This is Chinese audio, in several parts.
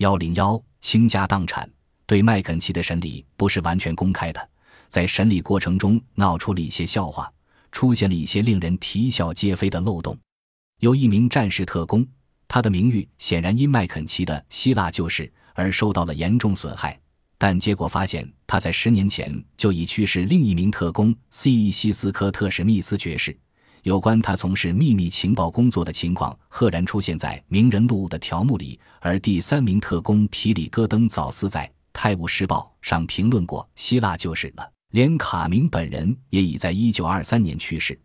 幺零幺，倾家荡产。对麦肯齐的审理不是完全公开的，在审理过程中闹出了一些笑话，出现了一些令人啼笑皆非的漏洞。有一名战士特工，他的名誉显然因麦肯齐的希腊旧事而受到了严重损害，但结果发现他在十年前就已去世。另一名特工 C.E. 西斯科特史密斯爵士。有关他从事秘密情报工作的情况，赫然出现在名人录的条目里。而第三名特工皮里戈登早斯在《泰晤士报》上评论过希腊就是了。连卡明本人也已在一九二三年去世。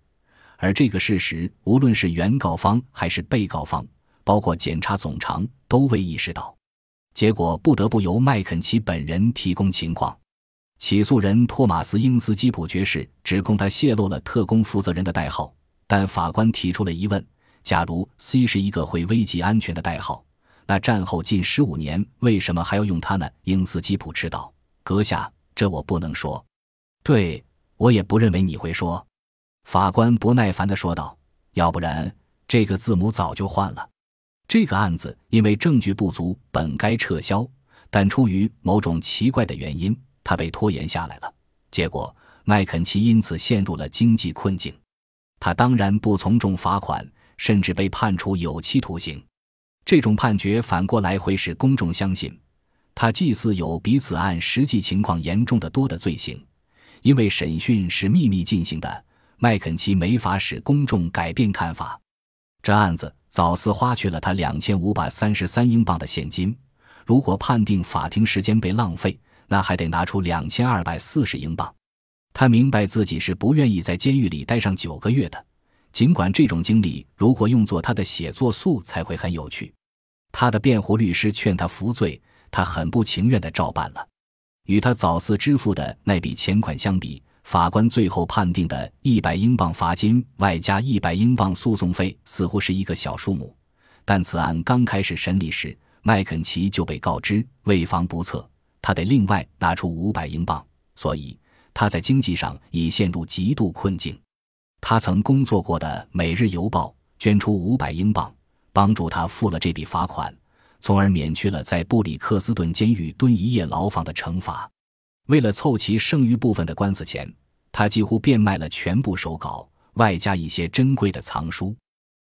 而这个事实，无论是原告方还是被告方，包括检察总长，都未意识到。结果不得不由麦肯齐本人提供情况。起诉人托马斯·英斯基普爵士指控他泄露了特工负责人的代号。但法官提出了疑问：假如 C 是一个会危及安全的代号，那战后近十五年为什么还要用它呢？英斯基普知道：“阁下，这我不能说。对我也不认为你会说。”法官不耐烦地说道：“要不然这个字母早就换了。这个案子因为证据不足，本该撤销，但出于某种奇怪的原因，它被拖延下来了。结果麦肯齐因此陷入了经济困境。”他当然不从重罚款，甚至被判处有期徒刑。这种判决反过来会使公众相信，他祭祀有比此案实际情况严重的多的罪行。因为审讯是秘密进行的，麦肯齐没法使公众改变看法。这案子早似花去了他两千五百三十三英镑的现金。如果判定法庭时间被浪费，那还得拿出两千二百四十英镑。他明白自己是不愿意在监狱里待上九个月的，尽管这种经历如果用作他的写作素材会很有趣。他的辩护律师劝他服罪，他很不情愿地照办了。与他早次支付的那笔钱款相比，法官最后判定的一百英镑罚金外加一百英镑诉讼费似乎是一个小数目。但此案刚开始审理时，麦肯齐就被告知为防不测，他得另外拿出五百英镑，所以。他在经济上已陷入极度困境，他曾工作过的《每日邮报》捐出五百英镑，帮助他付了这笔罚款，从而免去了在布里克斯顿监狱蹲一夜牢房的惩罚。为了凑齐剩余部分的官司钱，他几乎变卖了全部手稿，外加一些珍贵的藏书。